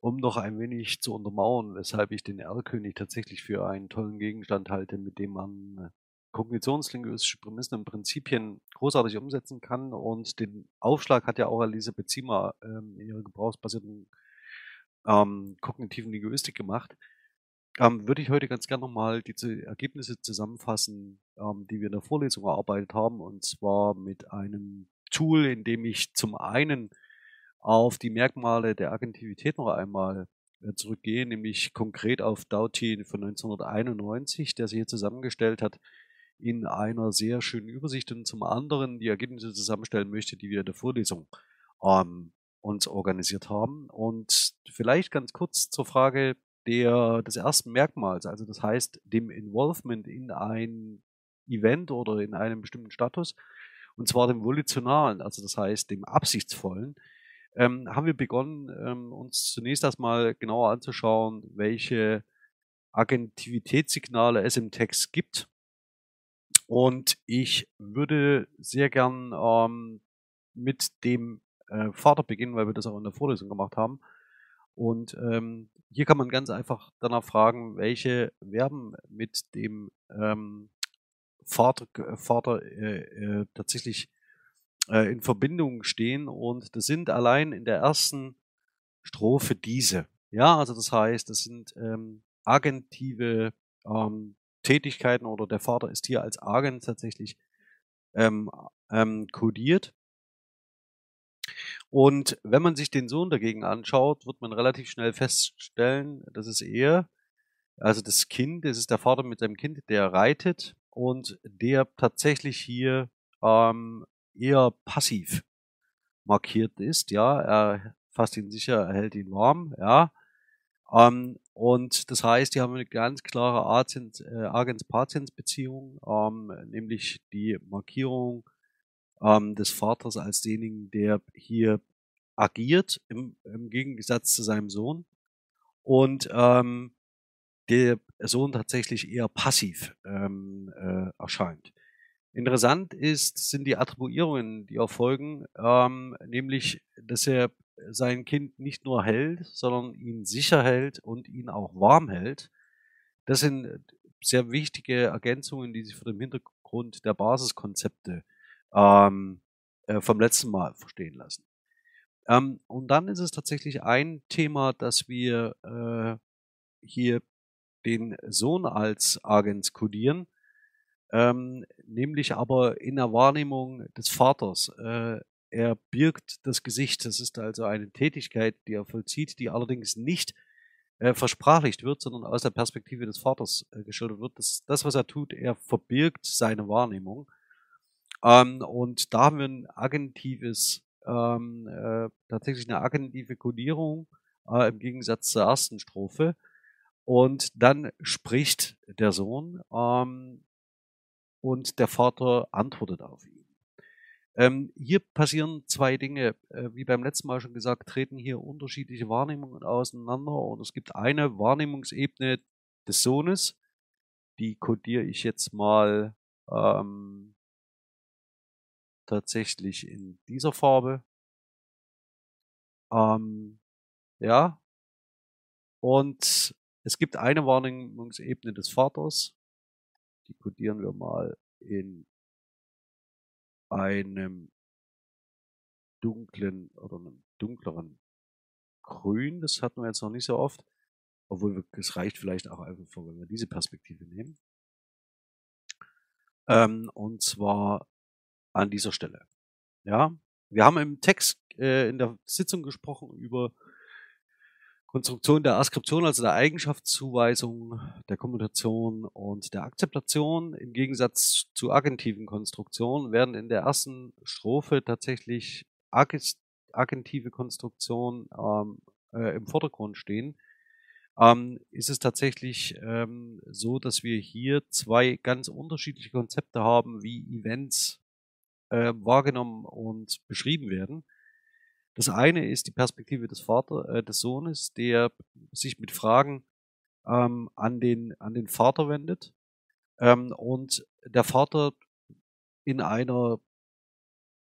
um noch ein wenig zu untermauern, weshalb ich den Erlkönig tatsächlich für einen tollen Gegenstand halte, mit dem man äh, kognitionslinguistische Prämissen und Prinzipien großartig umsetzen kann. Und den Aufschlag hat ja auch Elisabeth Ziemer ähm, in ihrer gebrauchsbasierten ähm, kognitiven Linguistik gemacht. Ähm, würde ich heute ganz gerne nochmal diese Ergebnisse zusammenfassen, ähm, die wir in der Vorlesung erarbeitet haben, und zwar mit einem Tool, in dem ich zum einen auf die Merkmale der Agentivität noch einmal äh, zurückgehe, nämlich konkret auf Doughty von 1991, der sie hier zusammengestellt hat in einer sehr schönen Übersicht und zum anderen die Ergebnisse zusammenstellen möchte, die wir in der Vorlesung ähm, uns organisiert haben. Und vielleicht ganz kurz zur Frage der, des ersten Merkmals, also das heißt dem Involvement in ein Event oder in einem bestimmten Status, und zwar dem volitionalen, also das heißt dem absichtsvollen ähm, haben wir begonnen, ähm, uns zunächst erstmal genauer anzuschauen, welche Agentivitätssignale es im Text gibt. Und ich würde sehr gern ähm, mit dem äh, Vater beginnen, weil wir das auch in der Vorlesung gemacht haben. Und ähm, hier kann man ganz einfach danach fragen, welche Verben mit dem ähm, Vater, Vater äh, äh, tatsächlich äh, in Verbindung stehen und das sind allein in der ersten Strophe diese. Ja, also das heißt, das sind ähm, agentive ähm, Tätigkeiten oder der Vater ist hier als Agent tatsächlich ähm, ähm, kodiert. Und wenn man sich den Sohn dagegen anschaut, wird man relativ schnell feststellen, dass es eher, also das Kind, das ist der Vater mit seinem Kind, der reitet und der tatsächlich hier ähm, eher passiv markiert ist, ja, er fasst ihn sicher, er hält ihn warm, ja, ähm, und das heißt, die haben eine ganz klare äh, Agens-Patiens-Beziehung, ähm, nämlich die Markierung ähm, des Vaters als denjenigen, der hier agiert, im, im Gegensatz zu seinem Sohn. Und ähm, der Sohn tatsächlich eher passiv ähm, äh, erscheint. Interessant ist, sind die Attribuierungen, die erfolgen, ähm, nämlich, dass er sein Kind nicht nur hält, sondern ihn sicher hält und ihn auch warm hält. Das sind sehr wichtige Ergänzungen, die sich vor dem Hintergrund der Basiskonzepte ähm, äh, vom letzten Mal verstehen lassen. Ähm, und dann ist es tatsächlich ein Thema, dass wir äh, hier den Sohn als Agens kodieren ähm, nämlich aber in der Wahrnehmung des Vaters. Äh, er birgt das Gesicht. Das ist also eine Tätigkeit, die er vollzieht, die allerdings nicht äh, versprachlicht wird, sondern aus der Perspektive des Vaters äh, geschildert wird. Das, das, was er tut, er verbirgt seine Wahrnehmung. Ähm, und da haben wir ein agentives, ähm, äh, tatsächlich eine agentive Kodierung äh, im Gegensatz zur ersten Strophe. Und dann spricht der Sohn. Ähm, und der Vater antwortet auf ihn. Ähm, hier passieren zwei Dinge. Äh, wie beim letzten Mal schon gesagt, treten hier unterschiedliche Wahrnehmungen auseinander und es gibt eine Wahrnehmungsebene des Sohnes, die kodiere ich jetzt mal ähm, tatsächlich in dieser Farbe. Ähm, ja. Und es gibt eine Wahrnehmungsebene des Vaters, die kodieren wir mal in einem dunklen oder einem dunkleren Grün. Das hatten wir jetzt noch nicht so oft. Obwohl es reicht vielleicht auch einfach, wenn wir diese Perspektive nehmen. Ähm, und zwar an dieser Stelle. Ja, wir haben im Text äh, in der Sitzung gesprochen über Konstruktion der Askription, also der Eigenschaftszuweisung, der Kommunikation und der Akzeptation im Gegensatz zu agentiven Konstruktionen werden in der ersten Strophe tatsächlich agentive Konstruktionen ähm, äh, im Vordergrund stehen. Ähm, ist es tatsächlich ähm, so, dass wir hier zwei ganz unterschiedliche Konzepte haben, wie Events äh, wahrgenommen und beschrieben werden. Das eine ist die Perspektive des Vater, äh, des Sohnes, der sich mit Fragen ähm, an den an den Vater wendet. Ähm, und der Vater in einer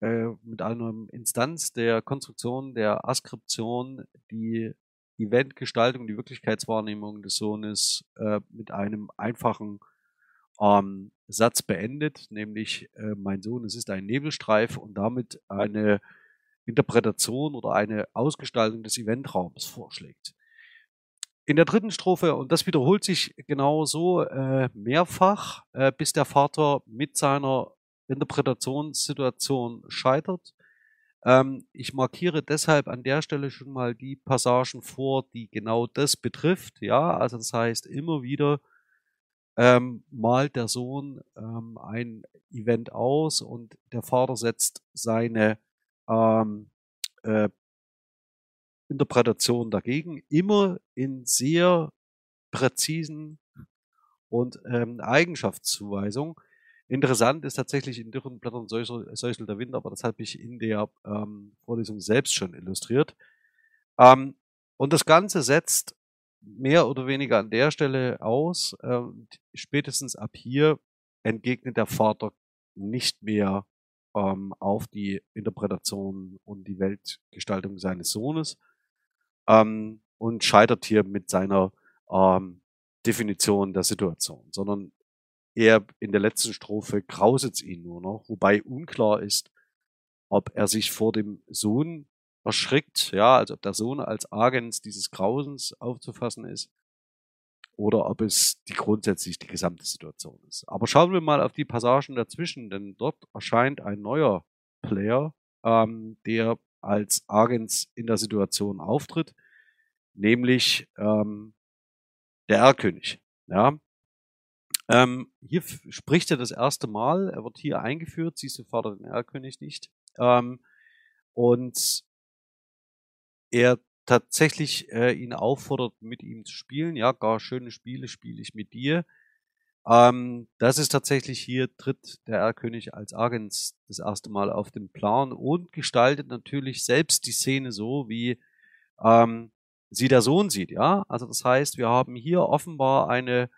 äh, mit einer Instanz der Konstruktion der Askription, die Eventgestaltung, die Wirklichkeitswahrnehmung des Sohnes äh, mit einem einfachen ähm, Satz beendet, nämlich äh, mein Sohn, es ist ein Nebelstreif und damit eine Interpretation oder eine Ausgestaltung des Eventraums vorschlägt. In der dritten Strophe, und das wiederholt sich genau so äh, mehrfach, äh, bis der Vater mit seiner Interpretationssituation scheitert. Ähm, ich markiere deshalb an der Stelle schon mal die Passagen vor, die genau das betrifft. Ja, also das heißt immer wieder ähm, malt der Sohn ähm, ein Event aus und der Vater setzt seine ähm, äh, Interpretation dagegen, immer in sehr präzisen und ähm, Eigenschaftszuweisungen. Interessant ist tatsächlich in dürren Blättern säuselt der Wind, aber das habe ich in der ähm, Vorlesung selbst schon illustriert. Ähm, und das Ganze setzt mehr oder weniger an der Stelle aus. Ähm, spätestens ab hier entgegnet der Vater nicht mehr ähm, auf die Interpretation und die Weltgestaltung seines Sohnes ähm, und scheitert hier mit seiner ähm, Definition der Situation, sondern er in der letzten Strophe grauset ihn nur noch, wobei unklar ist, ob er sich vor dem Sohn erschrickt, ja, also ob der Sohn als Agens dieses Grausens aufzufassen ist oder ob es die grundsätzlich die gesamte Situation ist. Aber schauen wir mal auf die Passagen dazwischen, denn dort erscheint ein neuer Player, ähm, der als Agens in der Situation auftritt, nämlich ähm, der Erlkönig. Ja. Ähm, hier spricht er das erste Mal, er wird hier eingeführt, siehst du Vater den Erlkönig nicht. Ähm, und er tatsächlich äh, ihn auffordert, mit ihm zu spielen. Ja, gar schöne Spiele spiele ich mit dir. Ähm, das ist tatsächlich hier, tritt der Erlkönig als Agens das erste Mal auf den Plan und gestaltet natürlich selbst die Szene so, wie ähm, sie der Sohn sieht. Ja, also das heißt, wir haben hier offenbar eine,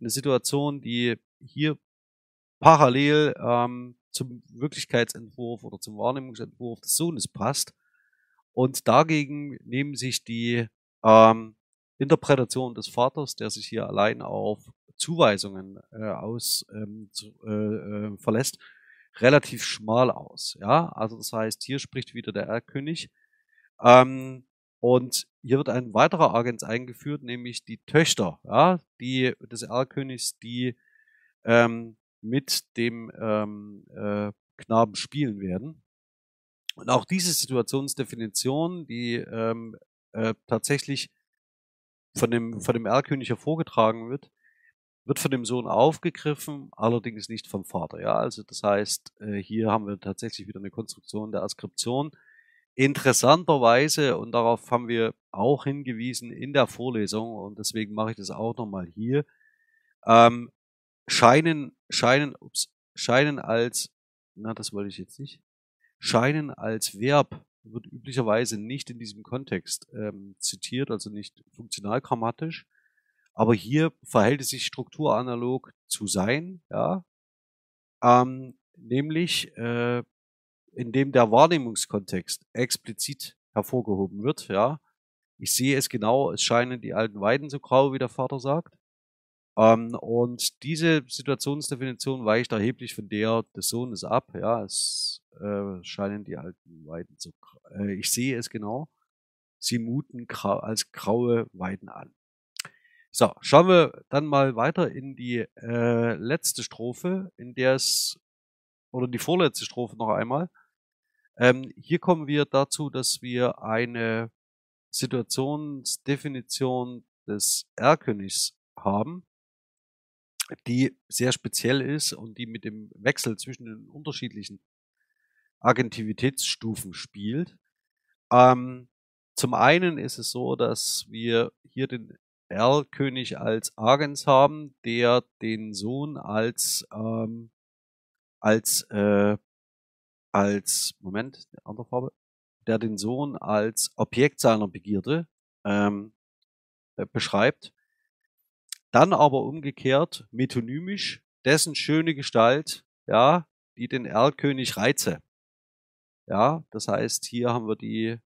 eine Situation, die hier parallel ähm, zum Wirklichkeitsentwurf oder zum Wahrnehmungsentwurf des Sohnes passt. Und dagegen nehmen sich die ähm, Interpretation des Vaters, der sich hier allein auf Zuweisungen äh, aus ähm, zu, äh, äh, verlässt, relativ schmal aus. Ja, also das heißt, hier spricht wieder der Erlkönig. Ähm, und hier wird ein weiterer Agens eingeführt, nämlich die Töchter, ja, die des Erlkönigs, die ähm, mit dem ähm, äh, Knaben spielen werden. Und auch diese Situationsdefinition, die ähm, äh, tatsächlich von dem, von dem Erlkönig hervorgetragen wird, wird von dem Sohn aufgegriffen, allerdings nicht vom Vater. Ja, also das heißt, äh, hier haben wir tatsächlich wieder eine Konstruktion der Askription. Interessanterweise, und darauf haben wir auch hingewiesen in der Vorlesung, und deswegen mache ich das auch nochmal hier, ähm, scheinen, scheinen, ups, scheinen als, na, das wollte ich jetzt nicht, scheinen als Verb wird üblicherweise nicht in diesem Kontext ähm, zitiert, also nicht funktional grammatisch, aber hier verhält es sich strukturanalog zu sein, ja, ähm, nämlich äh, indem der Wahrnehmungskontext explizit hervorgehoben wird, ja. Ich sehe es genau, es scheinen die alten Weiden so grau, wie der Vater sagt. Ähm, und diese Situationsdefinition weicht erheblich von der des Sohnes ab, ja. Es äh, scheinen die alten Weiden grau. Äh, ich sehe es genau. Sie muten grau, als graue Weiden an. So, schauen wir dann mal weiter in die äh, letzte Strophe, in der es, oder die vorletzte Strophe noch einmal. Ähm, hier kommen wir dazu, dass wir eine Situationsdefinition des Erlkönigs haben, die sehr speziell ist und die mit dem Wechsel zwischen den unterschiedlichen Agentivitätsstufen spielt. Ähm, zum einen ist es so, dass wir hier den Erlkönig als Agens haben, der den Sohn als, ähm, als, äh, als, Moment, andere Farbe, der den Sohn als Objekt seiner Begierde ähm, äh, beschreibt. Dann aber umgekehrt metonymisch dessen schöne Gestalt, ja, die den Erlkönig reize. Ja, das heißt, hier haben wir die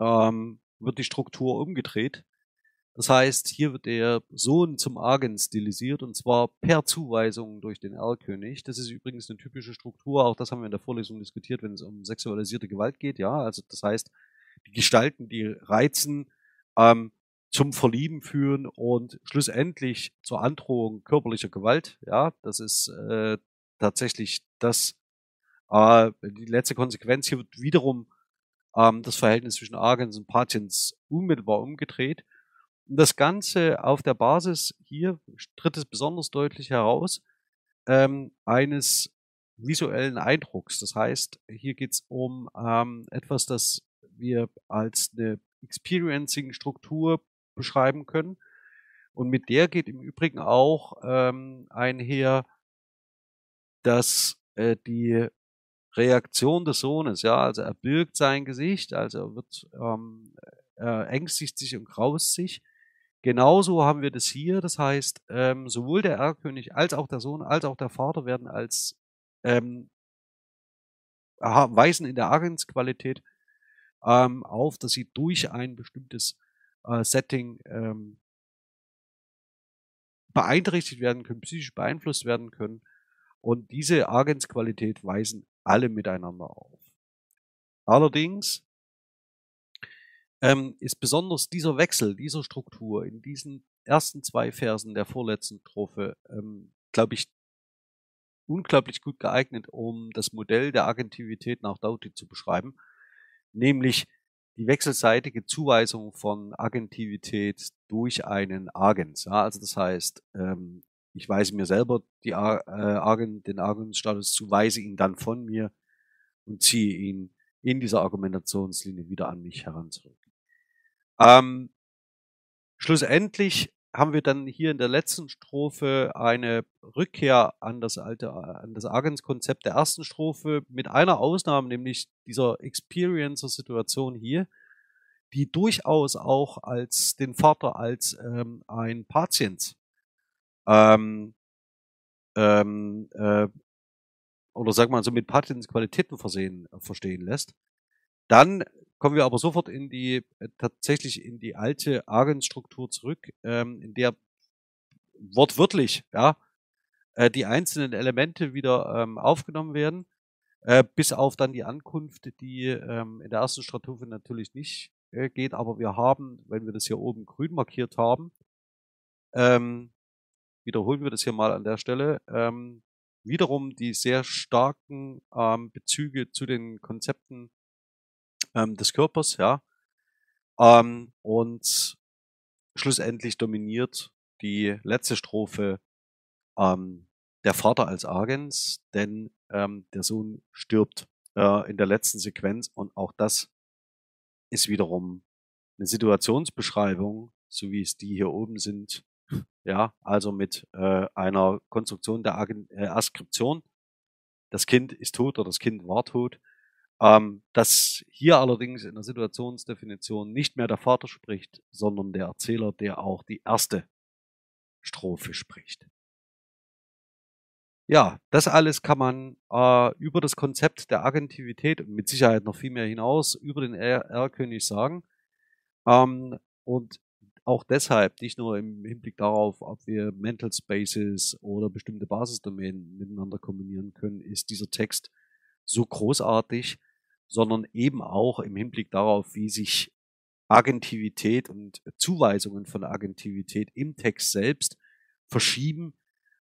ähm, wird die Struktur umgedreht. Das heißt, hier wird der Sohn zum Argen stilisiert und zwar per Zuweisung durch den Erlkönig. Das ist übrigens eine typische Struktur, auch das haben wir in der Vorlesung diskutiert, wenn es um sexualisierte Gewalt geht. Ja, also das heißt, die Gestalten, die reizen, ähm, zum Verlieben führen und schlussendlich zur Androhung körperlicher Gewalt. Ja, das ist äh, tatsächlich das äh, die letzte Konsequenz. Hier wird wiederum ähm, das Verhältnis zwischen Agens und Patiens unmittelbar umgedreht. Und das Ganze auf der Basis, hier tritt es besonders deutlich heraus, ähm, eines visuellen Eindrucks. Das heißt, hier geht es um ähm, etwas, das wir als eine Experiencing-Struktur beschreiben können. Und mit der geht im Übrigen auch ähm, einher, dass äh, die Reaktion des Sohnes, ja, also er birgt sein Gesicht, also er wird, ähm, er ängstigt sich und graust sich. Genauso haben wir das hier, das heißt, ähm, sowohl der Erlkönig als auch der Sohn als auch der Vater werden als ähm, weisen in der Agensqualität ähm, auf, dass sie durch ein bestimmtes äh, Setting ähm, beeinträchtigt werden können, psychisch beeinflusst werden können. Und diese Agensqualität weisen alle miteinander auf. Allerdings ähm, ist besonders dieser Wechsel, dieser Struktur in diesen ersten zwei Versen der vorletzten Strophe, ähm, glaube ich, unglaublich gut geeignet, um das Modell der Agentivität nach Doughty zu beschreiben, nämlich die wechselseitige Zuweisung von Agentivität durch einen Agens. Ja, also das heißt, ähm, ich weise mir selber die, äh, Agent, den Agensstatus zu, weise ihn dann von mir und ziehe ihn in dieser Argumentationslinie wieder an mich heran zurück. Ähm, schlussendlich haben wir dann hier in der letzten Strophe eine Rückkehr an das alte, an das Agenskonzept der ersten Strophe mit einer Ausnahme, nämlich dieser Experiencer-Situation hier, die durchaus auch als den Vater als ähm, ein Patient ähm, ähm, äh, oder sag mal so mit Patientsqualitäten versehen äh, verstehen lässt. Dann kommen wir aber sofort in die äh, tatsächlich in die alte Agensstruktur zurück, ähm, in der wortwörtlich ja äh, die einzelnen Elemente wieder ähm, aufgenommen werden, äh, bis auf dann die Ankunft, die ähm, in der ersten Strophe natürlich nicht äh, geht, aber wir haben, wenn wir das hier oben grün markiert haben, ähm, wiederholen wir das hier mal an der Stelle, ähm, wiederum die sehr starken ähm, Bezüge zu den Konzepten ähm, des Körpers, ja. Ähm, und schlussendlich dominiert die letzte Strophe ähm, der Vater als Agens, denn ähm, der Sohn stirbt äh, in der letzten Sequenz und auch das ist wiederum eine Situationsbeschreibung, so wie es die hier oben sind, ja, also mit äh, einer Konstruktion der Agent äh, Askription. Das Kind ist tot oder das Kind war tot. Ähm, dass hier allerdings in der Situationsdefinition nicht mehr der Vater spricht, sondern der Erzähler, der auch die erste Strophe spricht. Ja, das alles kann man äh, über das Konzept der Agentivität und mit Sicherheit noch viel mehr hinaus über den R-König sagen. Ähm, und auch deshalb, nicht nur im Hinblick darauf, ob wir Mental Spaces oder bestimmte Basisdomänen miteinander kombinieren können, ist dieser Text so großartig, sondern eben auch im Hinblick darauf, wie sich Agentivität und Zuweisungen von Agentivität im Text selbst verschieben,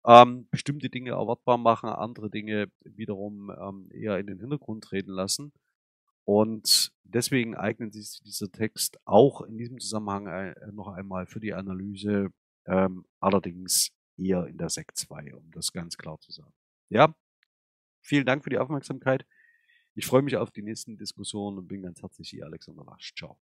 ähm, bestimmte Dinge erwartbar machen, andere Dinge wiederum ähm, eher in den Hintergrund treten lassen. Und deswegen eignet sich dieser Text auch in diesem Zusammenhang äh, noch einmal für die Analyse, ähm, allerdings eher in der Sekt 2, um das ganz klar zu sagen. Ja, vielen Dank für die Aufmerksamkeit. Ich freue mich auf die nächsten Diskussionen und bin ganz herzlich hier, Alexander Lasch. Ciao.